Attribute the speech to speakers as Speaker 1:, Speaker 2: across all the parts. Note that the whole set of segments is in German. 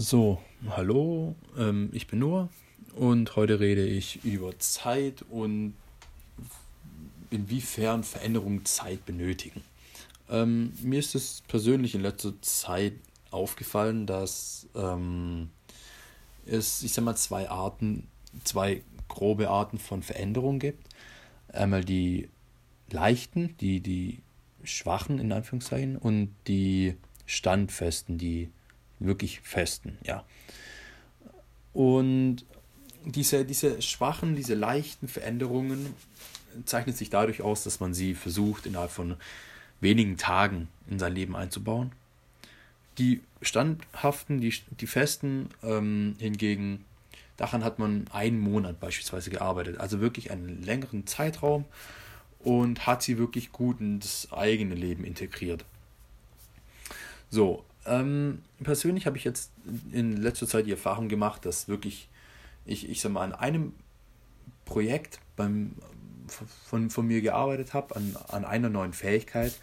Speaker 1: So, hallo, ähm, ich bin Noah und heute rede ich über Zeit und inwiefern Veränderungen Zeit benötigen. Ähm, mir ist es persönlich in letzter Zeit aufgefallen, dass ähm, es, ich sag mal, zwei Arten, zwei grobe Arten von Veränderungen gibt. Einmal die leichten, die, die schwachen in Anführungszeichen und die standfesten, die wirklich festen, ja. Und diese, diese schwachen, diese leichten Veränderungen zeichnet sich dadurch aus, dass man sie versucht, innerhalb von wenigen Tagen in sein Leben einzubauen. Die standhaften, die, die festen ähm, hingegen, daran hat man einen Monat beispielsweise gearbeitet, also wirklich einen längeren Zeitraum und hat sie wirklich gut ins eigene Leben integriert. So, ähm, persönlich habe ich jetzt in letzter Zeit die Erfahrung gemacht, dass wirklich ich, ich sag mal, an einem Projekt beim, von, von mir gearbeitet habe, an, an einer neuen Fähigkeit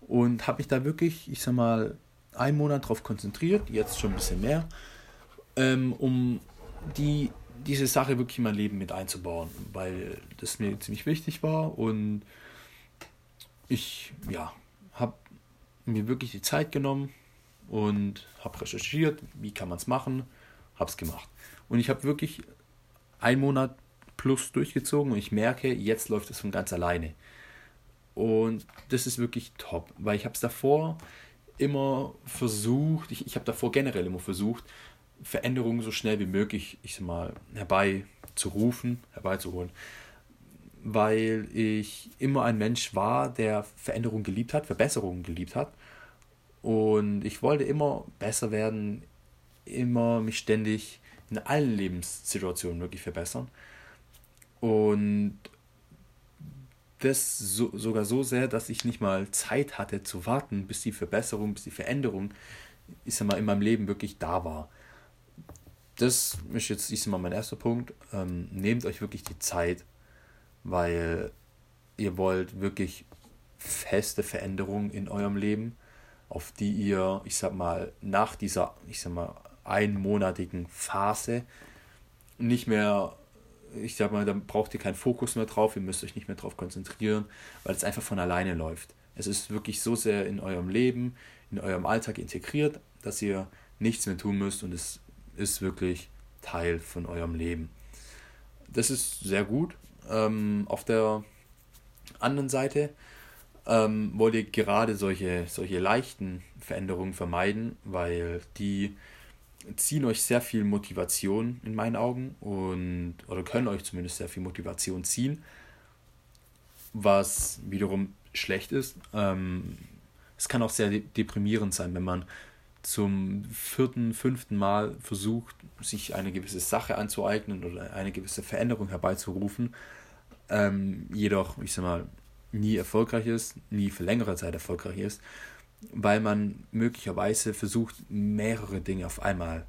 Speaker 1: und habe mich da wirklich, ich sag mal, einen Monat darauf konzentriert, jetzt schon ein bisschen mehr, ähm, um die, diese Sache wirklich in mein Leben mit einzubauen, weil das mir ziemlich wichtig war und ich, ja, habe mir wirklich die Zeit genommen, und habe recherchiert, wie kann man es machen, habe es gemacht. Und ich habe wirklich einen Monat plus durchgezogen und ich merke, jetzt läuft es von ganz alleine. Und das ist wirklich top, weil ich habe es davor immer versucht, ich, ich habe davor generell immer versucht, Veränderungen so schnell wie möglich, ich sag mal, herbeizurufen, herbeizuholen. Weil ich immer ein Mensch war, der Veränderungen geliebt hat, Verbesserungen geliebt hat und ich wollte immer besser werden, immer mich ständig in allen Lebenssituationen wirklich verbessern. Und das so, sogar so sehr, dass ich nicht mal Zeit hatte zu warten, bis die Verbesserung, bis die Veränderung, ich sag mal, in meinem Leben wirklich da war. Das ist jetzt, ich sag mal, mein erster Punkt. Ähm, nehmt euch wirklich die Zeit, weil ihr wollt wirklich feste Veränderungen in eurem Leben auf die ihr, ich sag mal, nach dieser, ich sag mal, einmonatigen Phase nicht mehr, ich sag mal, dann braucht ihr keinen Fokus mehr drauf, ihr müsst euch nicht mehr drauf konzentrieren, weil es einfach von alleine läuft. Es ist wirklich so sehr in eurem Leben, in eurem Alltag integriert, dass ihr nichts mehr tun müsst und es ist wirklich Teil von eurem Leben. Das ist sehr gut. Ähm, auf der anderen Seite ähm, wollt ihr gerade solche, solche leichten Veränderungen vermeiden, weil die ziehen euch sehr viel Motivation in meinen Augen und oder können euch zumindest sehr viel Motivation ziehen, was wiederum schlecht ist. Ähm, es kann auch sehr deprimierend sein, wenn man zum vierten, fünften Mal versucht, sich eine gewisse Sache anzueignen oder eine gewisse Veränderung herbeizurufen. Ähm, jedoch, ich sag mal, nie erfolgreich ist, nie für längere Zeit erfolgreich ist, weil man möglicherweise versucht, mehrere Dinge auf einmal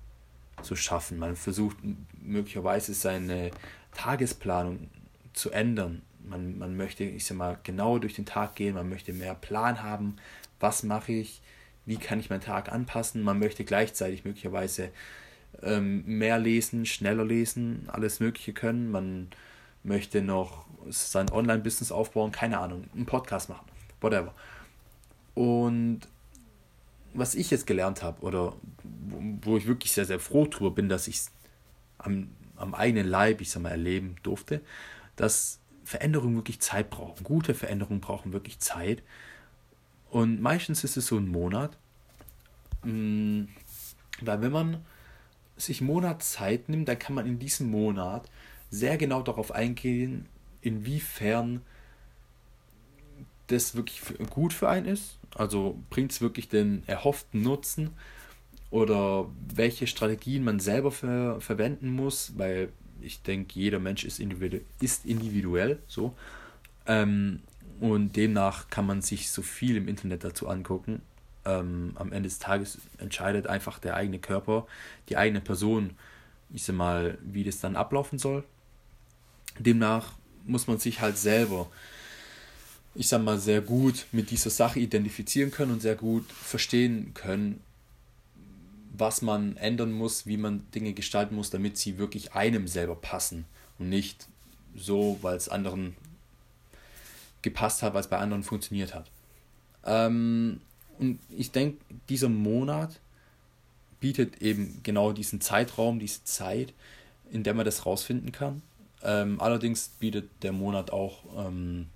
Speaker 1: zu schaffen. Man versucht möglicherweise seine Tagesplanung zu ändern. Man, man möchte, ich sag mal, genauer durch den Tag gehen, man möchte mehr Plan haben, was mache ich, wie kann ich meinen Tag anpassen. Man möchte gleichzeitig möglicherweise ähm, mehr lesen, schneller lesen, alles Mögliche können. Man möchte noch sein Online-Business aufbauen, keine Ahnung, einen Podcast machen, whatever. Und was ich jetzt gelernt habe oder wo ich wirklich sehr, sehr froh drüber bin, dass ich es am, am eigenen Leib, ich sag mal, erleben durfte, dass Veränderungen wirklich Zeit brauchen. Gute Veränderungen brauchen wirklich Zeit. Und meistens ist es so ein Monat. Mm, weil wenn man sich einen Monat Zeit nimmt, dann kann man in diesem Monat sehr genau darauf eingehen, inwiefern das wirklich gut für einen ist. Also bringt es wirklich den erhofften Nutzen oder welche Strategien man selber ver verwenden muss, weil ich denke, jeder Mensch ist, individu ist individuell so. Ähm, und demnach kann man sich so viel im Internet dazu angucken. Ähm, am Ende des Tages entscheidet einfach der eigene Körper, die eigene Person, ich sag mal, wie das dann ablaufen soll. Demnach muss man sich halt selber, ich sag mal, sehr gut mit dieser Sache identifizieren können und sehr gut verstehen können, was man ändern muss, wie man Dinge gestalten muss, damit sie wirklich einem selber passen und nicht so, weil es anderen gepasst hat, weil es bei anderen funktioniert hat. Ähm, und ich denke, dieser Monat bietet eben genau diesen Zeitraum, diese Zeit, in der man das rausfinden kann. Ähm, allerdings bietet der Monat auch ähm,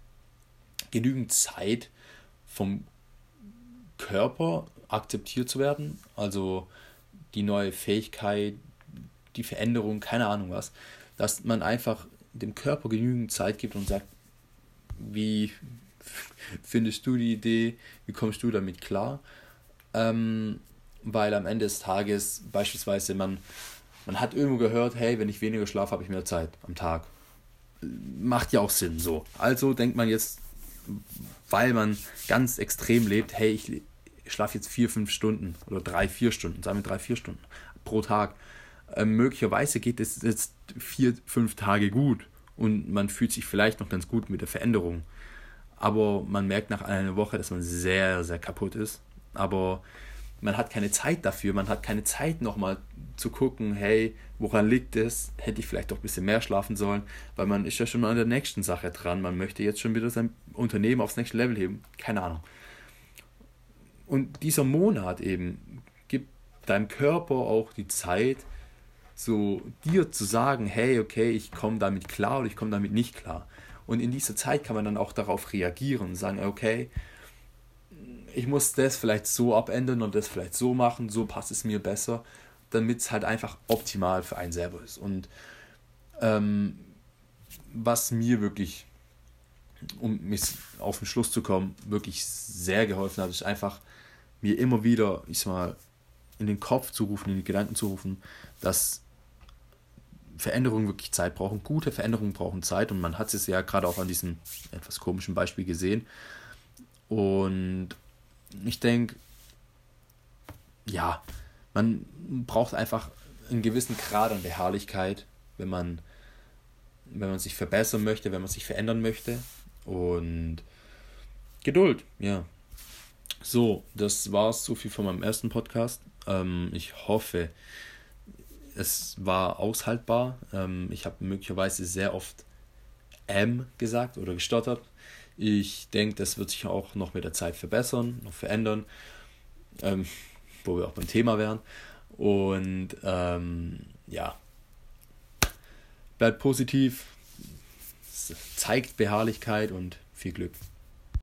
Speaker 1: genügend Zeit vom Körper akzeptiert zu werden. Also die neue Fähigkeit, die Veränderung, keine Ahnung was. Dass man einfach dem Körper genügend Zeit gibt und sagt, wie findest du die Idee, wie kommst du damit klar? Ähm, weil am Ende des Tages beispielsweise man, man hat irgendwo gehört, hey, wenn ich weniger schlafe, habe ich mehr Zeit am Tag. Macht ja auch Sinn so. Also denkt man jetzt, weil man ganz extrem lebt, hey, ich schlafe jetzt vier, fünf Stunden oder drei, vier Stunden, sagen wir drei, vier Stunden pro Tag. Ähm, möglicherweise geht es jetzt vier, fünf Tage gut und man fühlt sich vielleicht noch ganz gut mit der Veränderung. Aber man merkt nach einer Woche, dass man sehr, sehr kaputt ist. Aber man hat keine Zeit dafür, man hat keine Zeit nochmal zu gucken, hey, woran liegt es? Hätte ich vielleicht doch ein bisschen mehr schlafen sollen, weil man ist ja schon an der nächsten Sache dran. Man möchte jetzt schon wieder sein Unternehmen aufs nächste Level heben. Keine Ahnung. Und dieser Monat eben gibt deinem Körper auch die Zeit, so dir zu sagen, hey, okay, ich komme damit klar oder ich komme damit nicht klar. Und in dieser Zeit kann man dann auch darauf reagieren und sagen, okay, ich muss das vielleicht so abändern und das vielleicht so machen, so passt es mir besser, damit es halt einfach optimal für einen selber ist. Und ähm, was mir wirklich, um mich auf den Schluss zu kommen, wirklich sehr geholfen hat, ist einfach mir immer wieder, ich sag mal, in den Kopf zu rufen, in die Gedanken zu rufen, dass Veränderungen wirklich Zeit brauchen. Gute Veränderungen brauchen Zeit und man hat es ja gerade auch an diesem etwas komischen Beispiel gesehen. Und ich denke, ja, man braucht einfach einen gewissen Grad an Beharrlichkeit, wenn man, wenn man sich verbessern möchte, wenn man sich verändern möchte. Und Geduld, ja. So, das war es so viel von meinem ersten Podcast. Ähm, ich hoffe, es war aushaltbar. Ähm, ich habe möglicherweise sehr oft M gesagt oder gestottert. Ich denke, das wird sich auch noch mit der Zeit verbessern, noch verändern, ähm, wo wir auch beim Thema wären. Und ähm, ja, bleibt positiv, zeigt Beharrlichkeit und viel Glück.